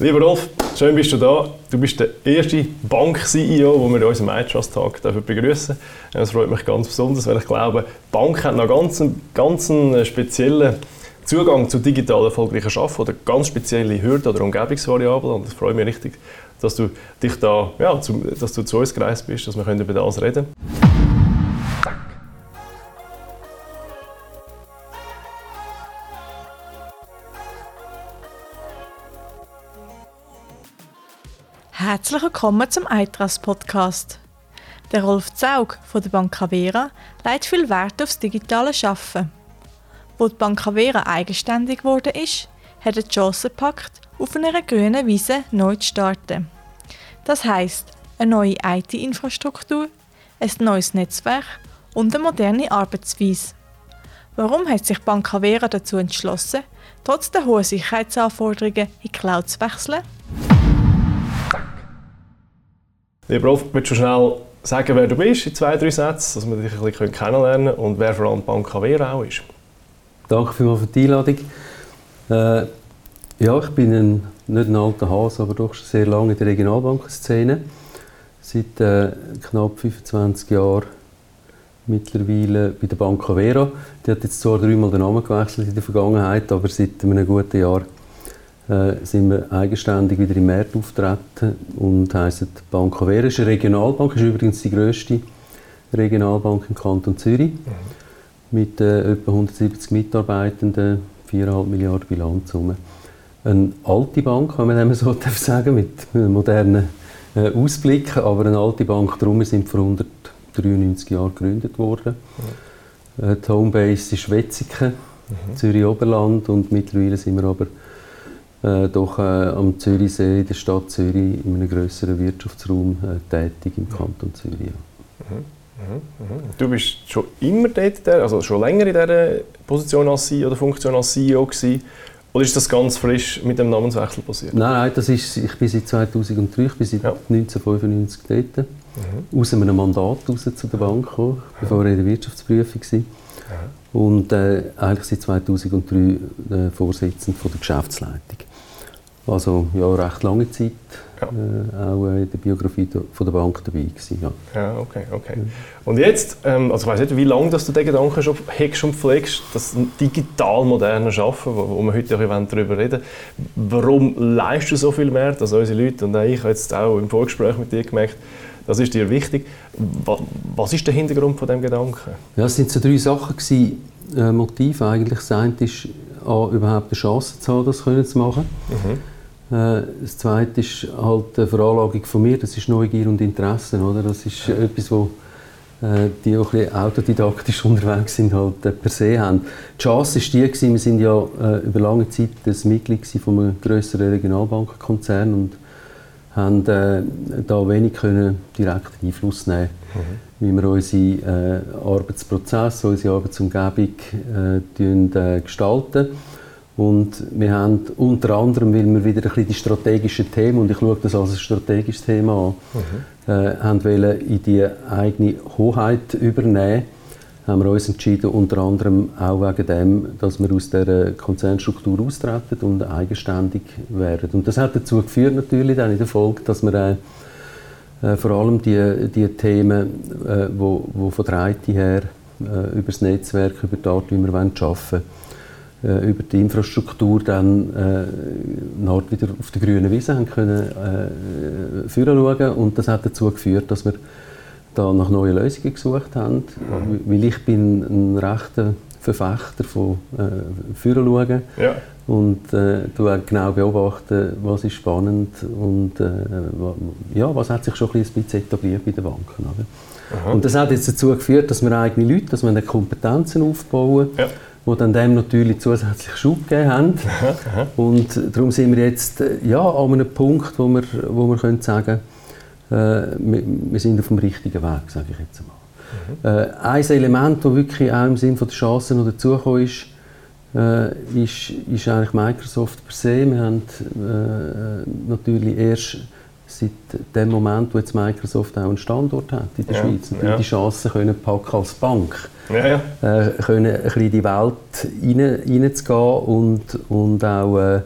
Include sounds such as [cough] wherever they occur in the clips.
Lieber Rolf, schön bist du da. Du bist der erste Bank-CEO, den wir in unserem iTrust Tag begrüßen Das freut mich ganz besonders, weil ich glaube, die Bank hat noch ganz, ganz einen speziellen Zugang zu digital erfolgreichen Arbeiten oder ganz spezielle Hürden oder Umgebungsvariablen. Und es freut mich richtig, dass du dich da, ja, dass du zu uns gereist bist, dass wir über das reden können. Herzlich willkommen zum Eitras Podcast. Der Rolf Zaug von der Bank Avera legt viel Wert aufs digitale Arbeiten. Wo die Bank Avera eigenständig geworden ist, hat er die Chance gepackt, auf einer grünen Wiese neu zu starten. Das heisst, eine neue IT-Infrastruktur, ein neues Netzwerk und eine moderne Arbeitsweise. Warum hat sich Bank Avera dazu entschlossen, trotz der hohen Sicherheitsanforderungen in die Cloud zu wechseln? Lieber Rolf, willst du schnell sagen, wer du bist in zwei, drei Sätzen, dass wir dich ein bisschen kennenlernen können und wer vor allem Bank Avera auch ist? Danke vielmals für die Einladung. Äh, ja, ich bin ein, nicht ein alter Hase, aber doch schon sehr lange in der Regionalbankenszene. Seit äh, knapp 25 Jahren mittlerweile bei der Bank Avera. Die hat jetzt zwar dreimal den Namen gewechselt in der Vergangenheit, aber seit einem guten Jahr äh, sind wir eigenständig wieder im März auftreten und heissen Bank Avera. ist eine Regionalbank, ist übrigens die grösste Regionalbank im Kanton Zürich mhm. mit äh, etwa 170 Mitarbeitenden, 4,5 Milliarden Bilanzsumme. Eine alte Bank, kann man so [laughs] sagen, mit modernen äh, Ausblicken, aber eine alte Bank, darum sind vor 193 Jahren gegründet worden. Mhm. Äh, die Homebase ist Wetzigen, mhm. Zürich-Oberland und mittlerweile sind wir aber äh, doch äh, am Zürichsee, in der Stadt Zürich, in einem größeren Wirtschaftsraum äh, tätig im Kanton Zürich. Ja. Mhm. Mhm. Mhm. Du bist schon immer dort, also schon länger in dieser Position als CEO oder Funktion als CEO gewesen, oder ist das ganz frisch mit dem Namenswechsel passiert? Nein, nein, das ist, ich bin seit 2003, ich bin seit ja. 1995 dort. Mhm. Aus einem Mandat raus zu der Bank gekommen, bevor ich in der Wirtschaftsprüfung war. Mhm. Und äh, eigentlich seit 2003 äh, Vorsitzender von der Geschäftsleitung. Also ja, recht lange Zeit ja. äh, auch in der Biografie von der Bank dabei gewesen. Ja, ja okay, okay. Und jetzt, ähm, also ich weiß nicht, wie lange dass du den Gedanken schon hegst und pflegst, das digital moderne Arbeiten, wo, wo wir heute auch darüber reden Warum leistest du so viel mehr als unsere Leute? Und ich habe jetzt auch im Vorgespräch mit dir gemerkt, das ist dir wichtig. Was ist der Hintergrund von dem Gedanken? Ja, es sind so drei Sachen gewesen, äh, Motive eigentlich. Das eine ist, A, überhaupt eine Chance zu haben, das zu machen. Mhm das Zweite ist halt die Veranlagung von mir, das ist Neugier und Interesse. Oder? Das ist ja. etwas, wo äh, die auch ein autodidaktisch [laughs] unterwegs sind, halt äh, per se haben. Die Chance war die, gewesen, wir sind ja über lange Zeit das Mitglied von einem grösseren Regionalbankenkonzern und haben äh, da wenig können direkten Einfluss nehmen mhm. wie wir unsere äh, Arbeitsprozesse, unsere Arbeitsumgebung äh, gestalten. Und wir haben unter anderem, weil wir wieder ein bisschen die strategischen Themen, und ich schaue das als ein strategisches Thema an, mhm. äh, haben wollen in die eigene Hoheit übernehmen, haben wir uns entschieden, unter anderem auch wegen dem, dass wir aus der Konzernstruktur austreten und eigenständig werden. Und das hat dazu geführt natürlich dann in der Folge, dass wir äh, äh, vor allem die, die Themen, äh, wo, wo von der IT her äh, über das Netzwerk, über die Art, wie wir arbeiten wollen, äh, über die Infrastruktur dann äh, wieder auf der grünen Wiese haben können äh, schauen und das hat dazu geführt, dass wir da nach neuen Lösungen gesucht haben, mhm. weil ich bin ein rechter Verfechter von äh, führen schauen ja. und äh, du genau beobachten, was ist spannend und äh, ja, was hat sich schon ein bisschen etabliert bei den Banken. Oder? Und das hat jetzt dazu geführt, dass wir eigene Leute, dass wir Kompetenzen aufbauen. Ja die dann dem natürlich zusätzlich Schub gegeben haben. Und darum sind wir jetzt äh, ja, an einem Punkt, wo wir, wo wir können sagen können, äh, wir, wir, sind auf dem richtigen Weg, sage ich jetzt einmal. Mhm. Äh, ein Element, das wirklich auch im Sinne der Chancen noch dazugekommen ist, äh, ist, ist eigentlich Microsoft per se. Wir haben äh, natürlich erst seit dem Moment, wo jetzt Microsoft auch einen Standort hat in der ja, Schweiz, natürlich ja. die Chance können packen als Bank ja, ja. Äh, können ein bisschen in die Welt rein, reinzugehen und, und auch äh,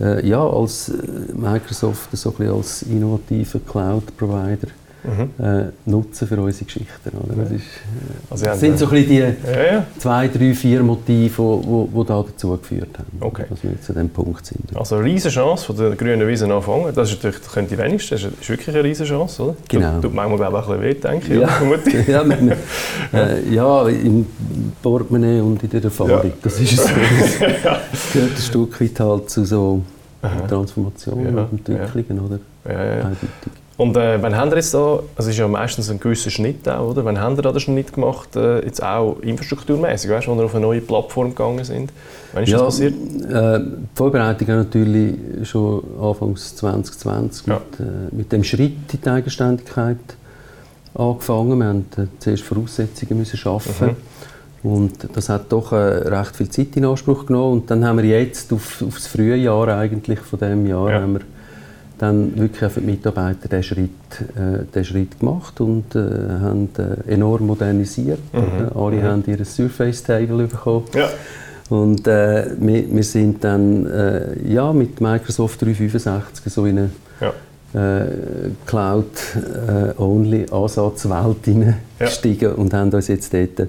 äh, ja, als Microsoft so ein als innovativer Cloud-Provider mhm. äh, nutzen für unsere Geschichten. Oder? Das, ist, äh, also das sind so ein bisschen die ja, ja. zwei, drei, vier Motive, die, die, da dazu geführt haben, okay. dass wir zu diesem Punkt sind. Also eine riesige Chance von der grünen Wiese anfangen. Das ist natürlich das könnte die das ist wirklich eine riesige Chance, oder? Genau. Tut manchmal glaube auch ein bisschen weh, denke ich. Ja, [laughs] ja, man, [laughs] äh, ja, im Portemonnaie und in der Erfahrung. Ja. Das ist so. [laughs] Das gehört ein Stück weit halt zu so Transformationen und Entwicklungen, oder? Ja, ja. Und äh, wann haben ihr jetzt da, es ist ja meistens ein gewisser Schnitt auch, oder? Wann haben ihr da den Schnitt gemacht, äh, jetzt auch infrastrukturmäßig, weißt du, wo ihr auf eine neue Plattform gegangen sind? Wann ist ja, das passiert? Äh, die Vorbereitung hat natürlich schon Anfangs 2020 ja. mit, äh, mit dem Schritt in die Eigenständigkeit angefangen. Wir mussten äh, zuerst Voraussetzungen müssen schaffen. Mhm. Und das hat doch äh, recht viel Zeit in Anspruch genommen. Und dann haben wir jetzt auf, auf das frühe Jahr eigentlich von diesem Jahr ja. haben wir dann wirklich für die Mitarbeiter den Schritt, äh, den Schritt gemacht und äh, haben äh, enorm modernisiert. Mhm. Alle mhm. haben ihr Surface Table bekommen. Ja. Und äh, wir, wir, sind dann äh, ja, mit Microsoft 365 so in eine ja. Äh, Cloud-Only-Ansatzwelt hineingestiegen ja. und haben uns jetzt dort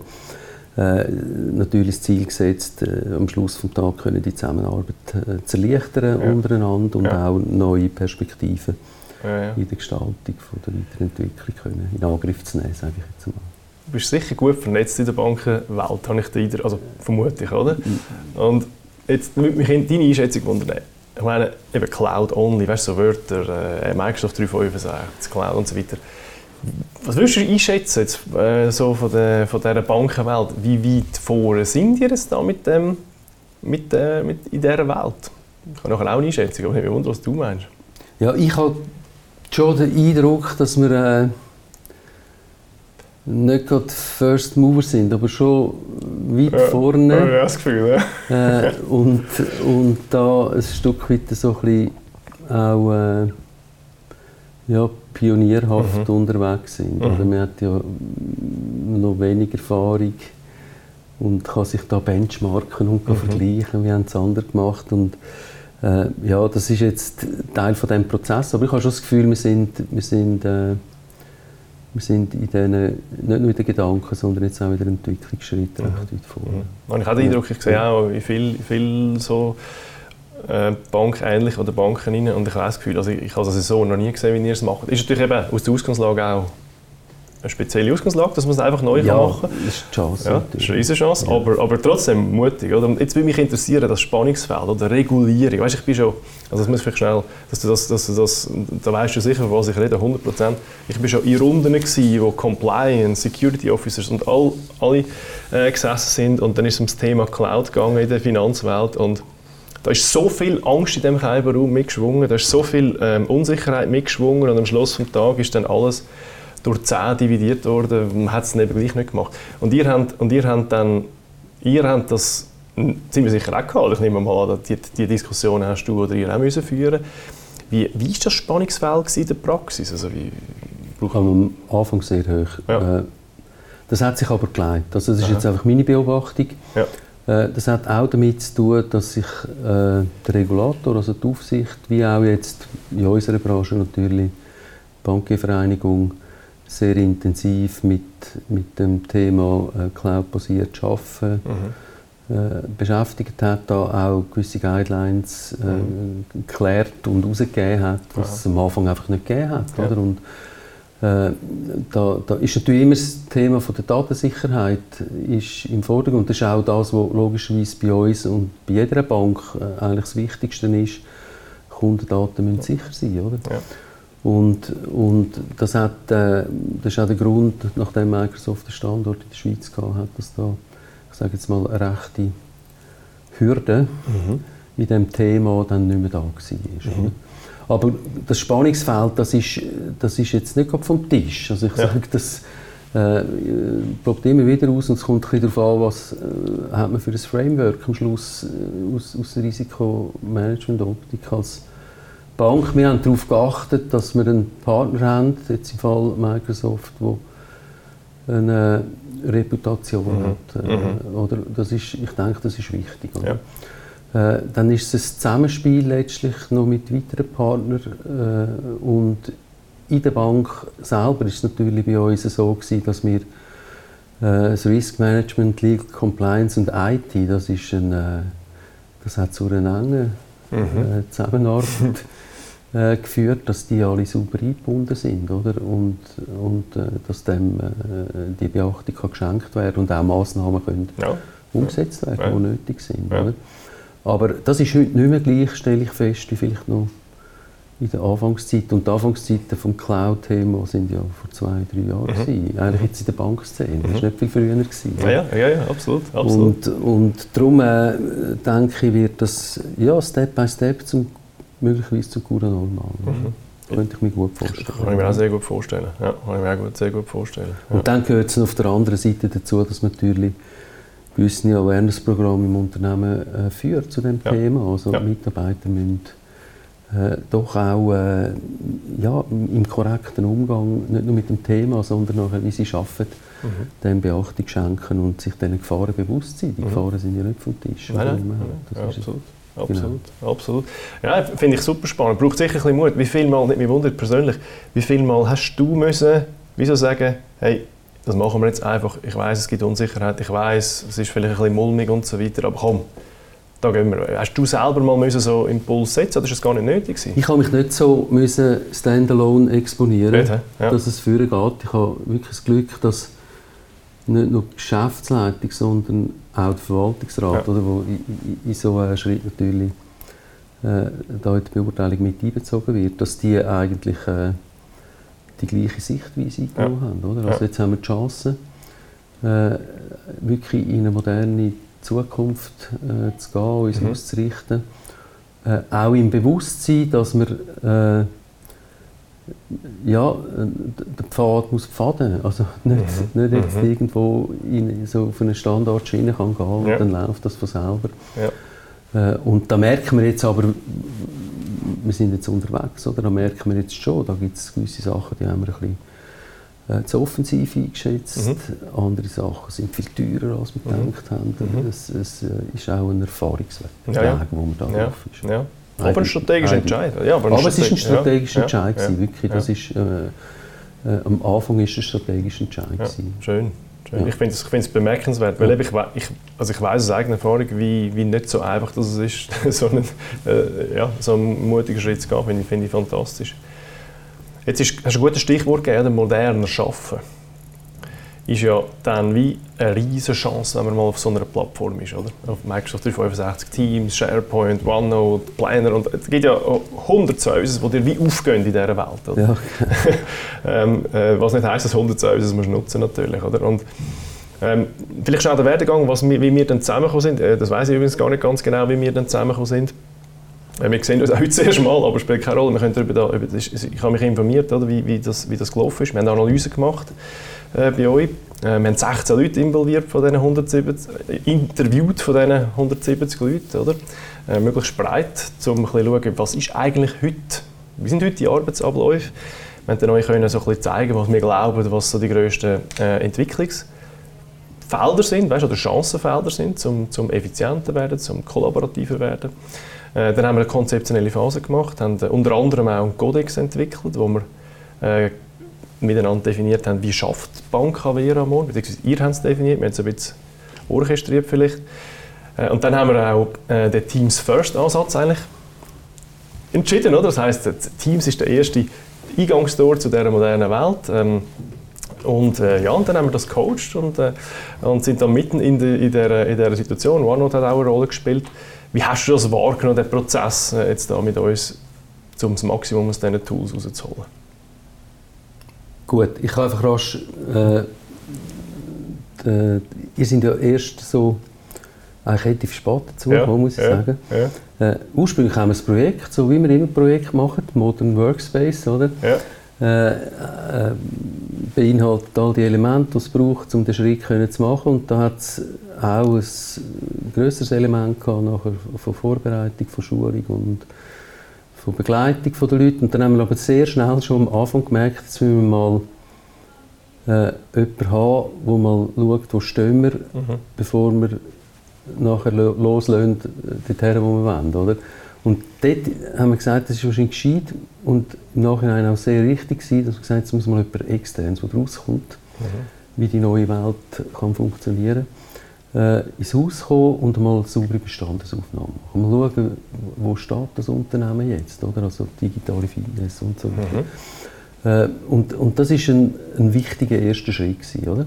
äh, natürlich das Ziel gesetzt, äh, am Schluss des Tages können die Zusammenarbeit äh, zu erleichtern ja. untereinander und ja. auch neue Perspektiven ja, in der Gestaltung von der Weiterentwicklung können in Angriff zu nehmen, sage ich jetzt mal. Du bist sicher gut vernetzt in der Bankenwelt, habe ich den also vermutlich, oder? Mhm. Und jetzt würde mich deine Einschätzung wundern. Ich meine, eben Cloud Only, weißt du, so Wörter, äh, Microsoft 365, Cloud und so weiter. Was würdest du einschätzen jetzt, äh, so von, der, von dieser Bankenwelt? Wie weit vor sind ihr jetzt da mit dem, mit, äh, mit in dieser Welt? Ich habe nachher auch eine Einschätzung, aber ich mich wundern, was du meinst. Ja, ich habe schon den Eindruck, dass wir äh, nicht gerade First Mover sind, aber schon weit ja, vorne. Ja, das Gefühl, ja. äh, und, und da ein Stück weit so ein bisschen auch äh, ja, pionierhaft mhm. unterwegs sind. Mhm. Oder man hat ja noch wenig Erfahrung und kann sich da benchmarken und mhm. vergleichen, wie haben es andere gemacht. Und, äh, ja, das ist jetzt Teil von dem Prozess. Aber ich habe schon das Gefühl, wir sind, wir sind, äh, wir sind in denen, nicht nur in den Gedanken, sondern jetzt auch in der Entwicklungsschritt mhm. recht weit vor. Mhm. Und ich habe den Eindruck, ich sehe auch, wie viel, viel so Bank ähnlich oder Banken rein und ich habe das Gefühl, also ich, ich habe das so noch nie gesehen, wie ihr es macht. Ist natürlich eben aus der Ausgangslage auch eine spezielle Ausgangslage, dass man es einfach neu ja, machen kann. das ist eine Chance. Ja, das ist eine riesige Chance, ja. aber, aber trotzdem mutig. Oder? Und jetzt würde mich interessieren, das Spannungsfeld oder Regulierung. Weißt, ich bin schon, also das muss ich schnell, dass du das, dass du das, da weißt du sicher, von was ich rede, 100 Ich bin schon in Runden gewesen, wo Compliance, Security Officers und all, alle äh, gesessen sind und dann ist es ums Thema Cloud gegangen in der Finanzwelt und da ist so viel Angst in diesem Kälberraum mitgeschwungen, da ist so viel ähm, Unsicherheit mitgeschwungen und am Schluss des Tages ist dann alles durch 10 dividiert worden, man hat es eben gleich nicht gemacht. Und ihr habt, und ihr habt dann, ihr habt das ziemlich sicher auch gehabt, ich nehme mal an, die, die Diskussion hast du oder ihr auch müssen führen wie, wie ist das Spannungsfeld in der Praxis? Also wie, am Anfang sehr hoch. Ja. Äh, das hat sich aber geleitet. Also das ist Aha. jetzt einfach meine Beobachtung. Ja. Äh, das hat auch damit zu tun, dass sich äh, der Regulator, also die Aufsicht, wie auch jetzt in unserer Branche natürlich die Bankenvereinigung, sehr intensiv mit, mit dem Thema äh, Cloud-basiert Arbeiten mhm. äh, beschäftigt hat, da auch gewisse Guidelines äh, mhm. geklärt und herausgegeben hat, was es am Anfang einfach nicht gegeben hat. Ja. Oder? Und, da, da, ist natürlich immer das Thema von der Datensicherheit ist im Vordergrund. Das ist auch das, was logischerweise bei uns und bei jeder Bank äh, eigentlich das Wichtigste ist. Kundendaten müssen sicher sein, oder? Ja. Und, und das, hat, äh, das ist auch der Grund, nachdem Microsoft den Standort in der Schweiz hatte, hat, dass da, ich sage jetzt mal, eine rechte Hürde mhm. in diesem Thema dann nicht mehr da war. Mhm. Aber das Spannungsfeld, das ist, das ist jetzt nicht vom Tisch. Also ich ja. sage, das äh, probiert immer wieder aus und es kommt ein darauf an, was äh, hat man für ein Framework am Schluss äh, aus, aus Risikomanagement-Optik als Bank. Wir haben darauf geachtet, dass wir einen Partner haben, jetzt im Fall Microsoft, der eine Reputation mhm. hat. Äh, mhm. Oder das ist, ich denke, das ist wichtig. Ja. Äh, dann ist es ein Zusammenspiel letztlich noch mit weiteren Partnern äh, und in der Bank selber ist es natürlich bei uns so gewesen, dass wir äh, das Risk Management, Legal Compliance und IT, das ist ein, äh, das hat zu einer engen mhm. äh, Zusammenarbeit [laughs] äh, geführt, dass die alle super eingebunden sind, oder? Und, und dass dem die Beachtung kann geschenkt werden und auch Massnahmen können ja. umgesetzt werden, ja. die nötig sind, ja. Aber das ist heute nicht mehr gleich, stelle ich fest, wie vielleicht noch in der Anfangszeit. Und die Anfangszeiten des Cloud-Thema sind ja vor zwei, drei Jahren. Mhm. Eigentlich jetzt in der Bankszene. Mhm. Das war nicht viel früher. Gewesen, ja, ja, ja, ja, absolut. absolut. Und, und darum äh, denke ich, wird das ja, Step by Step zum, möglicherweise zum guten Normal. Mhm. Könnte ich mir gut vorstellen. Kann ich mir auch sehr gut vorstellen. Ja, kann ich mir auch sehr gut vorstellen. Ja. Und dann gehört es auf der anderen Seite dazu, dass natürlich gewisse Awareness-Programme im Unternehmen äh, führt zu dem ja. Thema. Also ja. Mitarbeiter müssen äh, doch auch äh, ja, im korrekten Umgang, nicht nur mit dem Thema, sondern nachher, wie sie arbeiten, mhm. dem Beachtung schenken und sich diesen Gefahren bewusst sein. Die mhm. Gefahren sind ja nicht vom Tisch. Nein, nein, nein. Ja, absolut. Absolut, genau. absolut. Ja, finde ich super spannend. Braucht sicher ein bisschen Mut. Wie viel Mal, nicht mich wundert persönlich, wie viel Mal hast du müssen, wieso sagen, hey, das machen wir jetzt einfach. Ich weiß, es gibt Unsicherheit, ich weiß, es ist vielleicht ein bisschen mulmig und so weiter, aber komm, da gehen wir. Hast du selber mal müssen so Impuls setzen oder ist das gar nicht nötig gewesen? Ich habe mich nicht so müssen standalone exponieren, nicht, ja. dass es führen geht. Ich habe wirklich das Glück, dass nicht nur die Geschäftsleitung, sondern auch der Verwaltungsrat, ja. oder, wo in, in so einem Schritt natürlich äh, da in die Beurteilung mit einbezogen wird, dass die eigentlich äh, die gleiche Sichtweise eingenommen ja. haben. Oder? Also jetzt haben wir die Chance, äh, wirklich in eine moderne Zukunft äh, zu gehen, uns mhm. auszurichten. Äh, auch im Bewusstsein, dass wir äh, ja, der Pfad muss pfaden. Also [laughs] nicht, mhm. nicht jetzt mhm. irgendwo in, so auf einen Standardschiene kann gehen ja. und dann läuft das von selber. Ja. Äh, und da merken wir jetzt aber, wir sind jetzt unterwegs, oder? da merken wir jetzt schon, da gibt es gewisse Sachen, die haben wir ein bisschen äh, zu offensiv eingeschätzt. Mhm. Andere Sachen sind viel teurer, als wir mhm. gedacht haben. Mhm. Es, es, äh, ist auch ein Erfahrungsweg, ja, ja. wo man da ja. drauf ist. Ja. Aber ein strategischer Entscheid. Ja, aber, aber es ist ein strategischer Entscheid, gewesen, wirklich. Das ist, äh, äh, am Anfang ist es ein strategischer Entscheid. Schön. Ja. Ich finde es bemerkenswert, weil ich, ich, also ich weiß aus eigener Erfahrung, wie, wie nicht so einfach das ist, [laughs] so einen, äh, ja, so einen mutigen Schritt zu gehen, finde ich, find ich fantastisch. Jetzt ist, hast du ein gutes Stichwort gegeben, moderner Arbeiten. Ist ja dann wie eine riesige Chance, wenn man mal auf so einer Plattform ist, oder? Auf Microsoft 365 Teams, SharePoint, OneNote, Planner und es gibt ja hundert Services, die dir wie aufgehen in dieser Welt, oder? Ja. [laughs] ähm, äh, was nicht heisst, dass 100 Services musst nutzen natürlich, oder? Und, ähm, vielleicht auch der Werdegang, was, wie wir dann zusammengekommen sind. Äh, das weiß ich übrigens gar nicht ganz genau, wie wir dann zusammengekommen sind. Äh, wir sehen uns auch heute [laughs] das erste Mal, aber es spielt keine Rolle. Wir können darüber da, über das, ich habe mich informiert, oder, wie, wie, das, wie das gelaufen ist. Wir haben Analysen gemacht äh, bei euch. Äh, wir haben 16 Leute involviert von diesen 170, äh, interviewt von diesen 170 Leuten, oder? Äh, möglichst breit, um zu schauen, was ist eigentlich heute, wie sind heute die Arbeitsabläufe. Wir können euch können so ein bisschen zeigen, was wir glauben, was so die grössten äh, Entwicklungsfelder sind, weißt, oder Chancenfelder sind, um zum effizienter werden, zum kollaborativer werden. Äh, dann haben wir eine konzeptionelle Phase gemacht, haben äh, unter anderem auch einen Codex entwickelt, wo wir äh, miteinander definiert haben, wie schafft die Bank Avera morgen, beziehungsweise ihr habt es definiert, wir haben es ein bisschen orchestriert vielleicht. Äh, und dann haben wir auch äh, den Teams First Ansatz eigentlich entschieden, oder? Das heißt, Teams ist der erste Eingangstor zu dieser modernen Welt. Ähm, und äh, ja, und dann haben wir das gecoacht und, äh, und sind dann mitten in, de, in, der, in dieser Situation. OneNote hat auch eine Rolle gespielt. Wie hast du das wahrgenommen, den Prozess äh, jetzt da mit uns, um das Maximum aus diesen Tools rauszuholen? Gut, ich kann einfach rasch... Äh, ihr seid ja erst so eigentlich relativ spät dazu ja, muss ich ja, sagen. Ja. Äh, ursprünglich haben wir ein Projekt, so wie wir immer Projekt machen, Modern Workspace, oder? Äh, äh, beinhaltet all die Elemente, die es braucht, um den Schritt zu machen. Und da hat es auch ein grösseres Element gehabt, nachher von Vorbereitung, von Schulung und von Begleitung der Leute. Und dann haben wir aber sehr schnell schon am Anfang gemerkt, dass wir mal äh, jemanden haben, der mal schaut, wo stehen wir, mhm. bevor wir nachher loslösen, dorthin, wo wir wollen. Oder? Und dort haben wir gesagt, das ist wahrscheinlich gescheit und im Nachhinein auch sehr richtig gewesen, dass wir gesagt haben, jetzt muss mal jemand externes, der rauskommt, mhm. wie die neue Welt kann funktionieren kann, äh, ins Haus kommen und mal eine saubere Bestandesaufnahme machen. Mal schauen, wo steht das Unternehmen jetzt, oder? also digitale Fitness und so weiter. Mhm. Äh, und, und das ist ein, ein wichtiger erster Schritt gewesen, oder?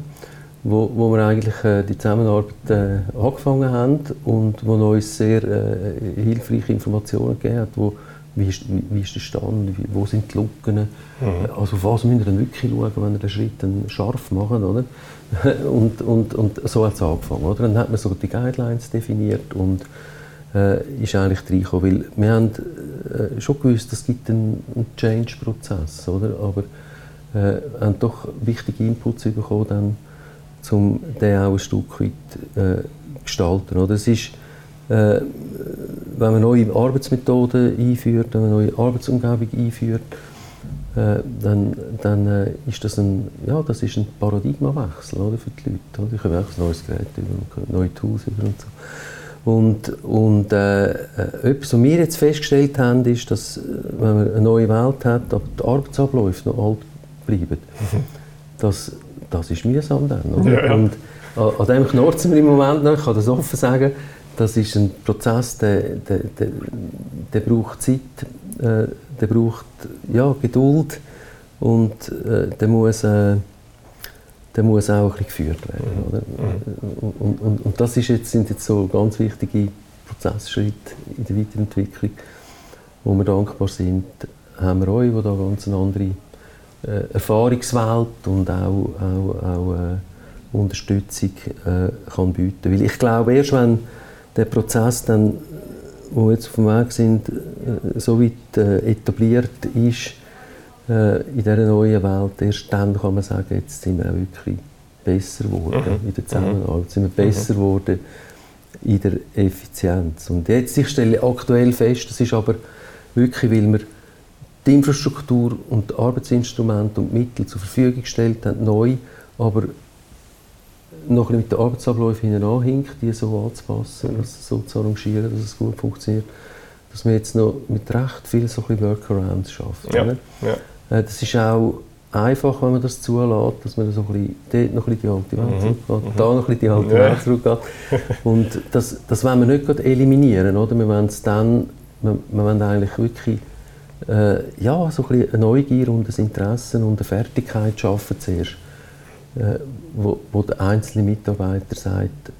Wo, wo wir eigentlich äh, die Zusammenarbeit äh, angefangen haben und wo uns sehr äh, hilfreiche Informationen gegeben hat, wo, wie, ist, wie, wie ist der Stand, wie, wo sind die Lücken, mhm. also auf was müssen wir dann wirklich schauen, wenn wir den Schritt dann scharf machen, oder? [laughs] und, und, und so hat es angefangen, oder? Dann hat man so die Guidelines definiert und äh, ist eigentlich reingekommen, weil wir haben äh, schon gewusst, es gibt einen, einen Change-Prozess, oder? Aber äh, haben doch wichtige Inputs bekommen, dann um den auch ein Stück weit äh, gestalten. Oder? Es ist, äh, wenn man neue Arbeitsmethoden einführt, wenn man eine neue Arbeitsumgebung einführt, äh, dann, dann äh, ist das ein, ja, das ist ein Paradigmawechsel oder, für die Leute. Oder? Ich habe ein neues Gerät über, neue Tools über und so. Und, und äh, äh, etwas, was wir jetzt festgestellt haben, ist, dass wenn man eine neue Welt hat, aber die Arbeitsabläufe noch alt bleiben, mhm. dass das ist mühsam dann. Oder? Ja, ja. Und an, dem knurrt mir im Moment noch, ich kann das offen sagen, das ist ein Prozess, der, der, der, der braucht Zeit, äh, der braucht ja, Geduld und äh, der, muss, äh, der muss auch ein bisschen geführt werden. Mhm. Oder? Mhm. Und, und, und, das ist jetzt, sind jetzt so ganz wichtige Prozessschritte in der Weiterentwicklung, wo wir dankbar sind, haben wir euch, die da ganz eine andere äh, Erfahrungswelt und auch, auch, auch äh, Unterstützung äh, kann bieten. Weil ich glaube, erst wenn der Prozess dann, wo wir jetzt auf dem Weg sind, äh, so weit äh, etabliert ist äh, in dieser neuen Welt, erst dann kann man sagen, jetzt sind wir auch wirklich besser geworden mhm. in der Zusammenarbeit, sind wir besser mhm. geworden in der Effizienz. Und jetzt, ich stelle aktuell fest, das ist aber wirklich, weil wir die Infrastruktur und die Arbeitsinstrumente und die Mittel zur Verfügung gestellt haben, neu, aber noch mit den Arbeitsabläufen hinein hinkt, die so anzupassen, das so zu arrangieren, dass es gut funktioniert, dass wir jetzt noch mit recht viel so ein Workarounds schaffen. Ja. Ja. Äh, das ist auch einfach, wenn man das zulässt, dass man so ein bisschen, dort noch ein bisschen die alte Welt mhm. zurückgeht, mhm. da noch ein bisschen die alte ja. Welt zurückgeht. Und das, das wollen wir nicht eliminieren, oder? Wir wollen es dann, wir, wir wollen eigentlich wirklich äh, ja, so ein eine Neugier und ein Interesse und eine Fertigkeit schaffen zuerst, äh, wo, wo der einzelne Mitarbeiter sagt,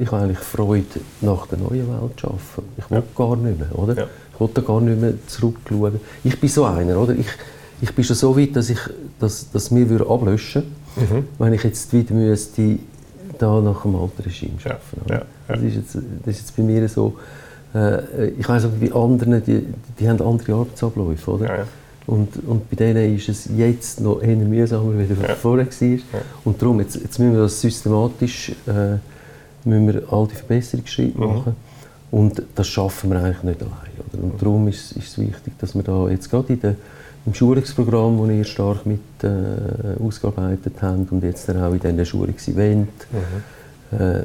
ich habe eigentlich Freude, nach der neuen Welt zu arbeiten. Ich will ja. gar nicht mehr, oder? Ja. Ich will da gar nicht mehr zurückschauen. Ich bin so einer, oder? Ich, ich bin schon so weit, dass ich dass, dass mir ablöschen würde, mhm. wenn ich jetzt wieder müsste, da nach dem alten Regime arbeiten. Ja. Das, ist jetzt, das ist jetzt bei mir so, äh, ich weiß aber bei anderen, die, die haben andere Arbeitsabläufe, oder? Ja, ja. Und, und bei denen ist es jetzt noch eher mühsamer, als ja. vorher war. Ja. Und darum, jetzt, jetzt müssen wir das systematisch, äh, müssen wir all die Verbesserungsschritte mhm. machen. Und das schaffen wir eigentlich nicht allein. Oder? Und darum ist, ist es wichtig, dass wir da jetzt gerade in der, im Schulungsprogramm, das ihr stark mit äh, ausgearbeitet habt und jetzt dann auch in diesen Schulungsevents, mhm äh,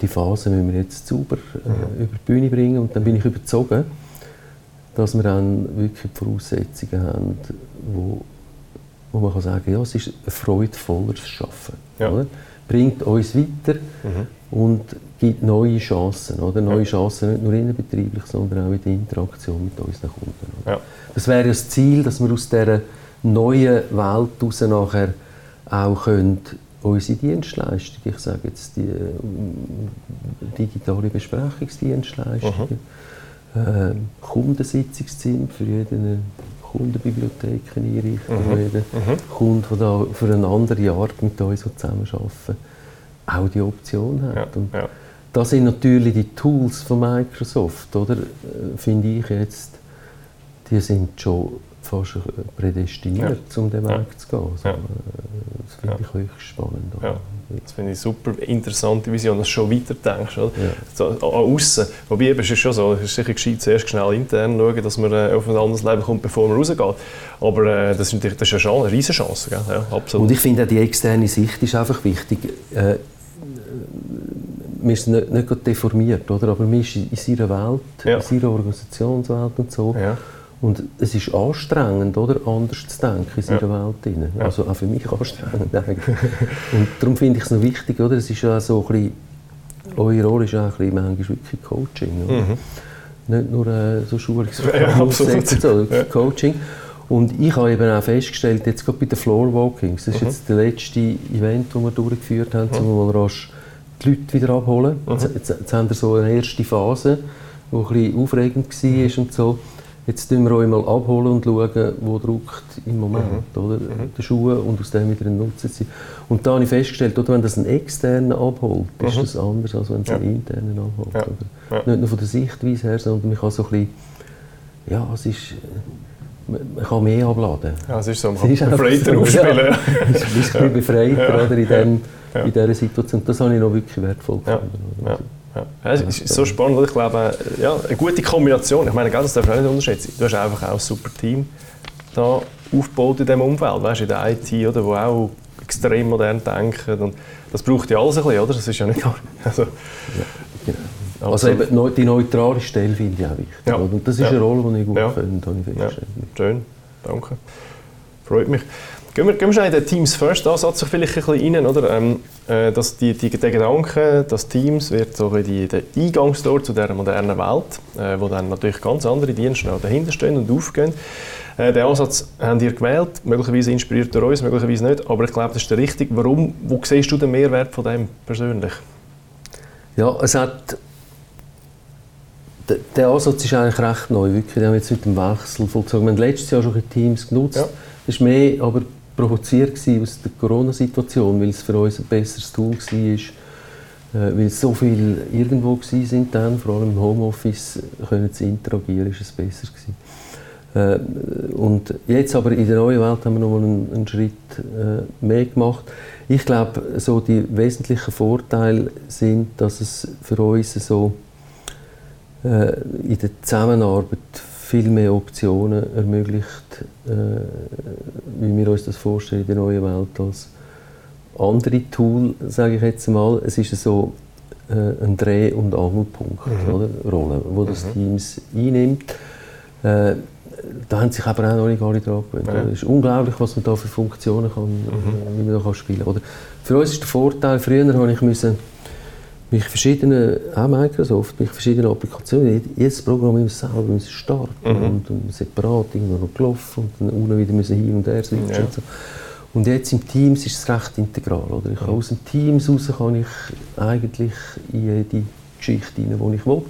die Phase müssen wir jetzt sauber äh, über die Bühne bringen und dann bin ich überzeugt, dass wir dann wirklich die Voraussetzungen haben, wo, wo man kann sagen ja, es ist ein freudvolleres Schaffen. Ja. Oder? Bringt uns weiter mhm. und gibt neue Chancen. Oder? Neue ja. Chancen nicht nur innenbetrieblich, sondern auch in der Interaktion mit unseren Kunden. Ja. Das wäre das Ziel, dass wir aus dieser neuen Welt heraus nachher auch können unsere Dienstleistungen, ich sage jetzt die äh, digitale Besprechungsdienstleistungen, mhm. äh, Kundensitzungszimmer für jeden Kundenbibliothek einrichten, mhm. wo jeder mhm. Kunde, der da für eine andere Art mit uns zusammenarbeiten auch die Option hat. Ja. Und ja. Das sind natürlich die Tools von Microsoft, oder? Äh, finde ich jetzt, die sind schon fast prädestiniert, ja. um den Weg ja. zu gehen. Also, ja. Das finde ich höchst spannend. Ja. Das finde ich super interessante Vision, dass du schon weiter denkst. Oder? Ja. So, an außen. Wobei eben, es ist schon so, es ist sicher gescheit, zuerst schnell intern schauen, dass man äh, auf ein anderes Leben kommt, bevor man rausgeht. Aber äh, das, ist, das ist eine, eine riesige Chance. Gell? Ja, absolut. Und ich finde auch die externe Sicht ist einfach wichtig. Äh, man ist nicht, nicht deformiert, oder? aber man ist in seiner Welt, Ja. in seiner Organisationswelt und so. Ja. Und es ist anstrengend, oder? anders zu denken in seiner Ja. Welt. Drin. Ja. Also auch für mich anstrengend eigentlich. und darum finde ich es noch wichtig, oder? es ist ja so ein bisschen, eure Rolle ist auch ein bisschen manchmal wirklich Coaching. Oder? Mhm. Nicht nur äh, so [laughs] Ja, sondern Ja. wirklich Coaching. Und ich habe eben auch festgestellt, jetzt gerade bei den Floorwalkings, das ist Mhm. jetzt das letzte Event, das wir durchgeführt haben, um mal rasch die Leute wieder abholen. Mhm. Jetzt, jetzt, jetzt haben wir so eine erste Phase, die ein bisschen aufregend war und so. Jetzt schauen wir euch mal abholen und schauen, wo druckt im Moment, Mhm. oder? Die Schuhe und aus dem wieder einen Nutzen ziehen. Und da habe ich festgestellt, oder, wenn das ein externer abholt, ist Mhm. das anders, als wenn es Ja. ein interner abholt. Ja. Ja. Nicht nur von der Sichtweise her, sondern man kann so ein bisschen, ja, es ist, man kann mehr abladen. Ja, es ist so, man Es kann ist befreiter so, aufspielen. Ja. [laughs] Es ist ein bisschen befreiter oder, in, dem, in dieser Situation. Das habe ich noch wirklich wertvoll gefunden. Ja. Ja. Ja, es ist so spannend, weil ich glaube, äh, ja, eine gute Kombination. Ich meine, das darf man nicht unterschätzen. Du hast einfach auch ein super Team da aufgebaut in diesem Umfeld. Weißt, in der IT, oder, wo auch extrem modern denken. Und das braucht ja alles ein bisschen, oder? Das ist ja nicht [laughs] also, Genau. Also eben neu- die neutrale Stelle finde ich auch wichtig. Ja. Und das ist Ja. eine Rolle, die ich gut Ja. finde, habe ich ja, festgestellt. schön, danke. Freut mich. Gehen wir, gehen wir schnell in den Teams First Ansatz vielleicht ein bisschen rein, oder? Ähm, äh, dass die, die, der Gedanke, dass Teams wird so bisschen der Eingangstor zu dieser modernen Welt, äh, wo dann natürlich ganz andere Dienste noch dahinter stehen und aufgehen. Äh, den Ansatz habt ihr gewählt, möglicherweise inspiriert durch uns, möglicherweise nicht, aber ich glaube, das ist der richtige. Warum, wo siehst du den Mehrwert von dem persönlich? Ja, es hat. Der, der Ansatz ist eigentlich recht neu. Wirklich. Wir haben jetzt mit dem Wechsel vollzogen. Wir haben letztes Jahr schon ein Teams genutzt. Ja. Das war mehr aber provoziert aus der Corona-Situation, weil es für uns ein besseres Tool war. Äh, weil so viel irgendwo gewesen sind dann, vor allem im Homeoffice, können zu interagieren, ist es besser gewesen. Äh, und jetzt aber in der neuen Welt haben wir nochmal einen, einen Schritt äh, mehr gemacht. Ich glaube, so die wesentlichen Vorteile sind, dass es für uns so äh, in der Zusammenarbeit viel mehr Optionen ermöglicht, äh, wie wir uns das vorstellen in der neuen Welt als andere Tool, sage ich jetzt mal. Es ist so äh, ein Dreh- und Angelpunkt, Mhm. oder? Rolle, wo das Mhm. Teams einnimmt. Äh, da haben sich aber auch noch nicht alle dran gewöhnt. Ja. Es ist unglaublich, was man da für Funktionen kann, Mhm. äh, wie man da kann spielen kann. Für uns ist der Vorteil, früher habe ich müssen mich verschiedene, auch Microsoft, mich verschiedene Applikationen, jed- jedes Programm immer selber müssen starten Mhm. und, und separat irgendwo noch gelaufen und dann unten wieder müssen hin und her switchen Ja. und so. Und jetzt im Teams ist es recht integral. Oder? Ich kann Mhm. aus dem Teams raus kann ich eigentlich in jede Geschichte rein, die ich will.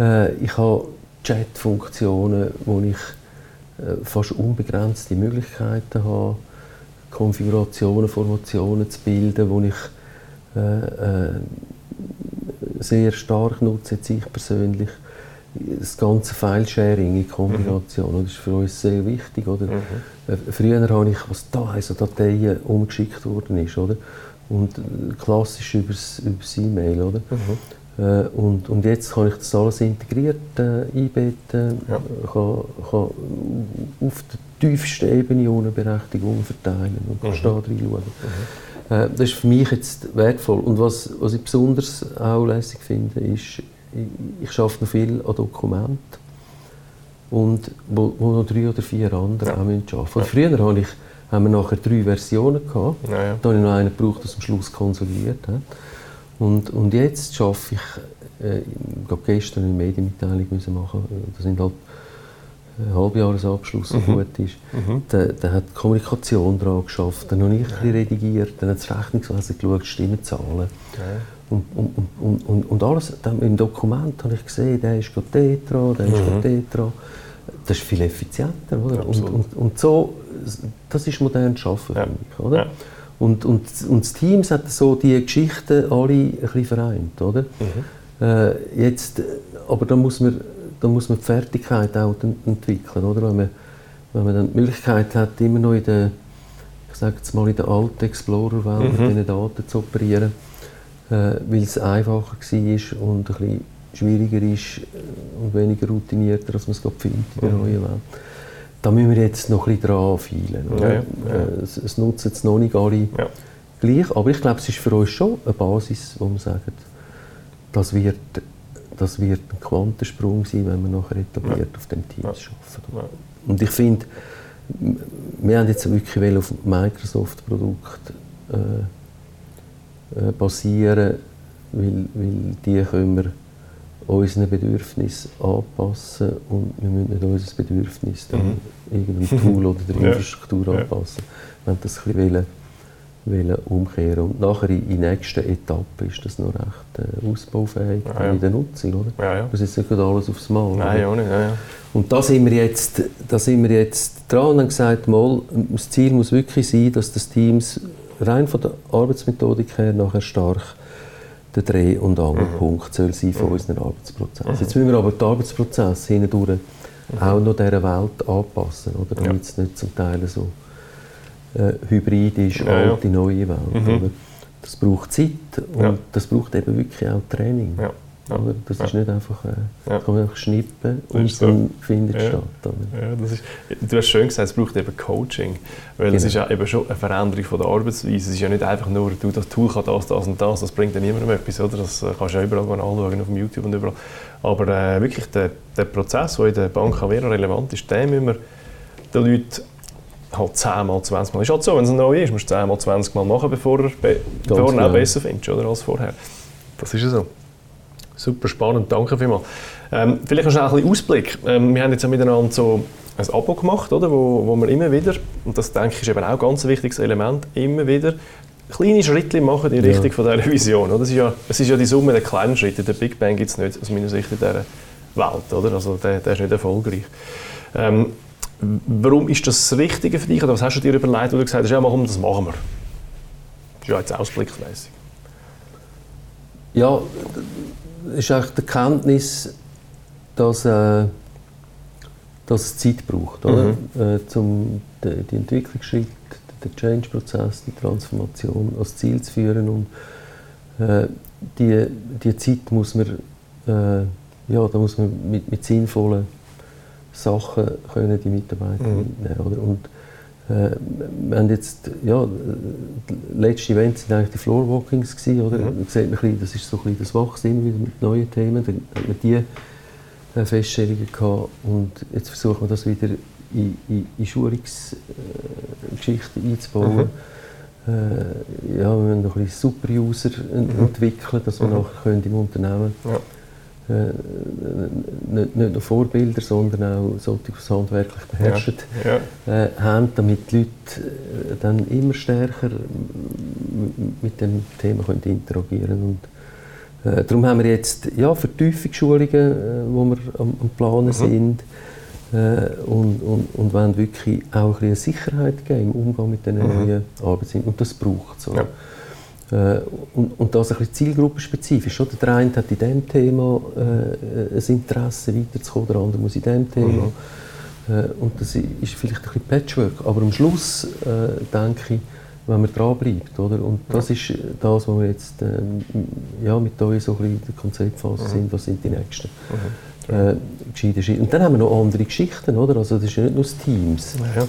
Äh, ich habe Chat-Funktionen, wo ich äh, fast unbegrenzte Möglichkeiten habe, Konfigurationen, Formationen zu bilden, wo ich äh, äh, sehr stark nutze, jetzt ich persönlich. Das ganze File-Sharing in Kombination, das ist für uns sehr wichtig. Oder? Mhm. Äh, Früher habe ich, was da also Dateien umgeschickt worden ist, oder? Und äh, klassisch übers, übers E-Mail, oder? Mhm. Äh, und, und jetzt kann ich das alles integriert äh, einbetten, Ja. kann, kann auf der tiefsten Ebene ohne Berechtigung verteilen und kann Mhm. da reinschauen. Äh, das ist für mich jetzt wertvoll. Und was, was ich besonders auch lässig finde, ist, ich, ich arbeite noch viel an Dokumenten, und wo, wo noch drei oder vier andere Ja. auch arbeiten müssen. Früher habe ich, haben wir nachher drei Versionen gehabt. Ja, ja. Da habe ich noch einen gebraucht, der am Schluss konsolidiert hat. Und, und jetzt schaffe ich, äh, ich gestern eine Medienmitteilung müssen machen, da sind halt Halbjahresabschluss, Mhm. gut ist. Mhm. Der, der hat die Kommunikation daran geschafft, dann habe ich bisschen redigiert, dann hat das Rechnungswesen geschaut, Stimmenzahlen. Ja. Und, und, und, und, und, alles, dann im Dokument habe ich gesehen, der ist gerade dort dran, der ist Mhm. gerade dort dran. Das ist viel effizienter, oder? Und, und, und so, das ist modernes Arbeiten, Ja. finde ich, oder? Ja. Und, und, und das Team hat so die Geschichten alle ein bisschen vereint, oder? Mhm. Äh, jetzt, aber da muss man, da muss man die Fertigkeit auch ent- entwickeln, oder? Wenn man, wenn man dann die Möglichkeit hat, immer noch in der, ich sage jetzt mal in der alten Explorer-Welt mit Mhm. diesen Daten zu operieren, äh, weil es einfacher war und ein bisschen schwieriger ist äh, und weniger routinierter, als man es gerade findet in der Mhm. neuen Welt. Da müssen wir jetzt noch ein bisschen dran feilen. Ja, ja. Äh, Es, es nutzen jetzt noch nicht alle Ja. gleich, aber ich glaube, es ist für uns schon eine Basis, wo wir sagen, das wird, das wird ein Quantensprung sein, wenn wir nachher etabliert ja. auf dem Teams arbeiten. Ja. Und ich finde, wir haben jetzt wirklich auf Microsoft-Produkte äh, äh, basieren, weil, weil die können wir unseren Bedürfnissen anpassen und wir müssen nicht unser Bedürfnis dann mhm. irgendeinem Tool [laughs] oder der Infrastruktur ja. anpassen. Wir haben das ein bisschen umkehren und nachher in der nächsten Etappe ist das noch recht äh, ausbaufähig ja, ja. in der Nutzung, oder? Ja, ja. Das ist nicht alles aufs Mal. Nein, auch nicht, ja, ja. Und da sind wir jetzt, da sind wir jetzt dran und haben gesagt, mal, das Ziel muss wirklich sein, dass das Teams rein von der Arbeitsmethodik her nachher stark der Dreh- und Angelpunkt mhm. soll sein von mhm. unseren Arbeitsprozessen. Mhm. Jetzt müssen wir aber die Arbeitsprozesse hindurch mhm. auch noch dieser Welt anpassen, oder? damit es nicht zum Teil so äh, hybrid ist, ja, alte, ja. neue Welt. Mhm. Oder? Das braucht Zeit und ja. das braucht eben wirklich auch Training. Ja. Oder? Das ist nicht einfach, äh, ja. kann man einfach schnippen und so. dann findet es ja. statt. Ja, das ist, du hast schön gesagt, es braucht eben Coaching, weil genau. es ist ja eben schon eine Veränderung von der Arbeitsweise. Es ist ja nicht einfach nur, du, das Tool kann das, das und das, das bringt dann niemandem etwas, oder? Das äh, kannst du ja überall anschauen, auf YouTube und überall. Aber äh, wirklich der, der Prozess, der in der Bank Avera relevant ist, den müssen wir den Leuten halt 10 mal 20 Mal. Ist halt so, wenn es neu ist, musst du 10 mal 20 Mal machen, bevor du be bevor genau. auch besser findest oder, als vorher. Das ist ja so. Super spannend, danke vielmals. Ähm, vielleicht noch ein bisschen Ausblick. Ähm, wir haben jetzt ja miteinander so ein Abo gemacht, oder, wo, wo wir immer wieder, und das denke ich ist eben auch ein ganz wichtiges Element, immer wieder kleine Schritte machen in Richtung ja. von dieser Vision. Oder? Es, ist ja, es ist ja die Summe der kleinen Schritte. Der Big Bang gibt es nicht aus meiner Sicht in dieser Welt. Oder? Also der, der ist nicht erfolgreich. Ähm, Warum ist das das Richtige für dich? Oder was hast du dir überlegt, wo du gesagt hast, ja, warum, das machen wir? Das ist ja jetzt ausblicksmäßig. Ja, es ist eigentlich die Erkenntnis, dass, äh, dass es Zeit braucht, oder? Mhm. Äh, um die, die Entwicklungsschritte, den Change-Prozess, die Transformation als Ziel zu führen. Und äh, die, die Zeit muss man, äh, ja, da muss man mit, mit sinnvollen Sachen können die Mitarbeiter mhm. mitnehmen. Oder? Und, äh, wir haben jetzt, ja, die letzten Events waren eigentlich die Floorwalkings gewesen, oder? Mhm. sieht man ein das ist so ein bisschen das wieder mit neuen Themen. Dann hat man die äh, Feststellungen gehabt und jetzt versuchen wir das wieder in, in, in Schulungsgeschichten äh, einzubauen. Mhm. Äh, ja, wir müssen noch ein bisschen Super-User mhm. entwickeln, dass wir mhm. nachher im Unternehmen ja äh, nicht, nicht nur Vorbilder, sondern auch solche, die es handwerklich beherrschen, ja. Ja. Äh, haben, damit die Leute äh, dann immer stärker mit dem Thema können interagieren können. Äh, darum haben wir jetzt ja, Vertiefungsschulungen, äh, wo wir am, am Planen mhm. sind äh, und, und, und wollen wirklich auch ein bisschen Sicherheit geben im Umgang mit den mhm. neuen Arbeitsmitteln. Und das braucht es. Ja. Äh, und, und das ein bisschen zielgruppenspezifisch. Oder? Der eine hat in diesem Thema äh, ein Interesse weiterzukommen, der andere muss in diesem Thema. Mhm. Äh, und das ist vielleicht ein bisschen Patchwork. Aber am Schluss äh, denke ich, wenn man dranbleibt. Oder? Und das ja. ist das, was wir jetzt äh, ja, mit euch so ein bisschen in der Konzeptphase mhm. sind. Was sind die nächsten mhm. äh? Und dann haben wir noch andere Geschichten. Oder? Also das ist ja nicht nur das Teams. Ja.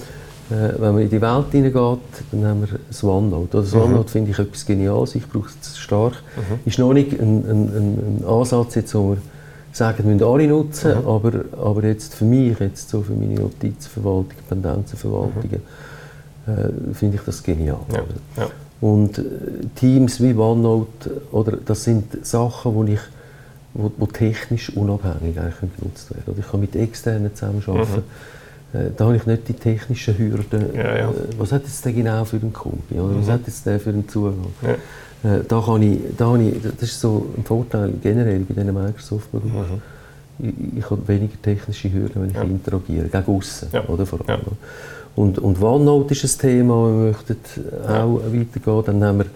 Äh, wenn man in die Welt hineingeht, dann haben wir das OneNote. Das mhm. OneNote finde ich etwas Geniales, ich brauche es stark. Mhm. Ist noch nicht ein, ein, ein Ansatz, jetzt, wo wir sagen, wir müssen alle nutzen, mhm. aber, aber jetzt für mich, jetzt so für meine Notizverwaltung, Pendenzenverwaltungen, mhm. äh, finde ich das genial. Ja. Ja. Und äh, Teams wie OneNote, oder, das sind Sachen, wo ich wo, wo technisch unabhängig eigentlich genutzt werden. Oder ich kann mit externen zusammenarbeiten. Mhm da habe ich nicht die technischen Hürden. Ja, ja. Äh, was hat jetzt der genau für einen Kunden? Oder was mhm. hat jetzt der für einen Zugang? Ja. Äh, da kann ich, da habe ich, das ist so ein Vorteil generell bei diesen Microsoft-Produkten. Mhm. Ich, ich, habe weniger technische Hürden, wenn ich interagiere, gegen außen, oder vor allem. Und, und OneNote ist ein Thema, wenn wir möchten auch weitergehen. Dann haben wir,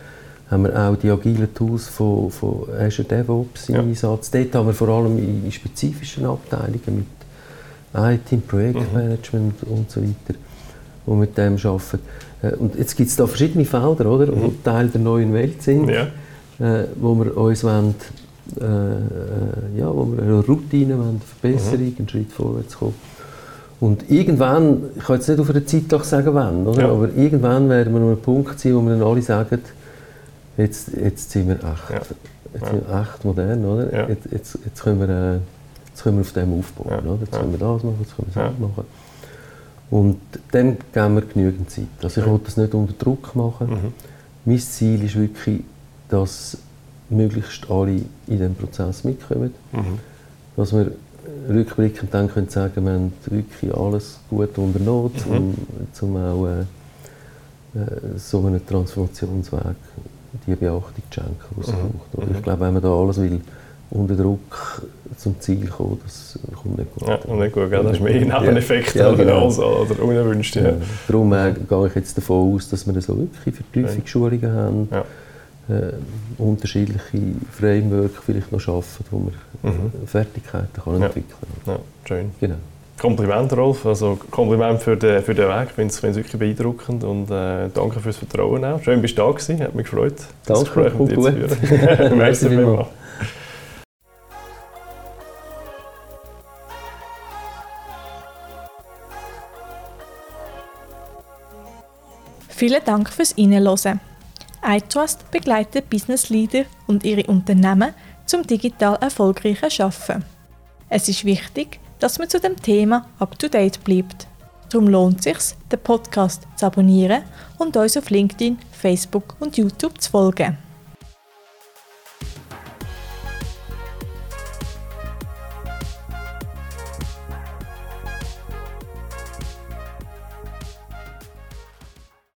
haben wir auch die agilen Tools von, von Azure DevOps im Einsatz. Dort haben wir vor allem in spezifischen Abteilungen mit IT, Projektmanagement mhm. und so weiter, die mit dem arbeiten. Äh, und jetzt gibt es da verschiedene Felder, oder, die mhm. Teil der neuen Welt sind, ja. äh, wo wir uns wollen, äh, äh, ja, wo wir eine Routine wollen, Verbesserung, mhm. einen Schritt vorwärts kommen. Und irgendwann, ich kann jetzt nicht auf einer Zeit sagen, wann, oder? Ja. aber irgendwann werden wir an einem Punkt sein, wo wir dann alle sagen, jetzt, jetzt sind wir echt jetzt sind wir echt modern, oder? Ja. Jetzt, jetzt, jetzt, können wir, äh, jetzt können wir auf dem aufbauen, Ja. oder? Jetzt können wir das machen, jetzt können wir das Ja. machen. Und dem geben wir genügend Zeit. Also ich Ja. will das nicht unter Druck machen. Mhm. Mein Ziel ist wirklich, dass möglichst alle in diesem Prozess mitkommen. Mhm. Dass wir rückblickend dann können sagen, wir haben wirklich alles gut unternommen, Mhm. um, um auch äh, äh, so einen Transformationsweg die Beachtung zu schenken, die es Mhm. braucht. Oder Mhm. Ich glaube, wenn man da alles will, unter Druck zum Ziel kommen, das kommt nicht gut. Ja, nicht gut, gell? das ist mehr ein Nebeneffekt Ja, genau. als oder unerwünscht. Ja. Ja. Darum äh, gehe ich jetzt davon aus, dass wir so wirklich Vertiefungsschulungen haben, Ja. äh, unterschiedliche Framework vielleicht noch schaffen, wo wir Mhm. äh, Fertigkeiten kann Ja. entwickeln Ja, schön. Genau. Kompliment, Rolf. Also Kompliment für den, für den Weg. Ich finde es wirklich beeindruckend und äh, danke fürs Vertrauen auch. Schön, bist du da gewesen. Hat mich gefreut, das Danke, Gespräch mit dir zu führen. [laughs] Merci vielmals. Vielen Dank fürs Reinhören. iTrust begleitet Business Leader und ihre Unternehmen zum digital erfolgreichen Arbeiten. Es ist wichtig, dass man zu dem Thema up-to-date bleibt. Darum lohnt es sich, den Podcast zu abonnieren und uns auf LinkedIn, Facebook und YouTube zu folgen.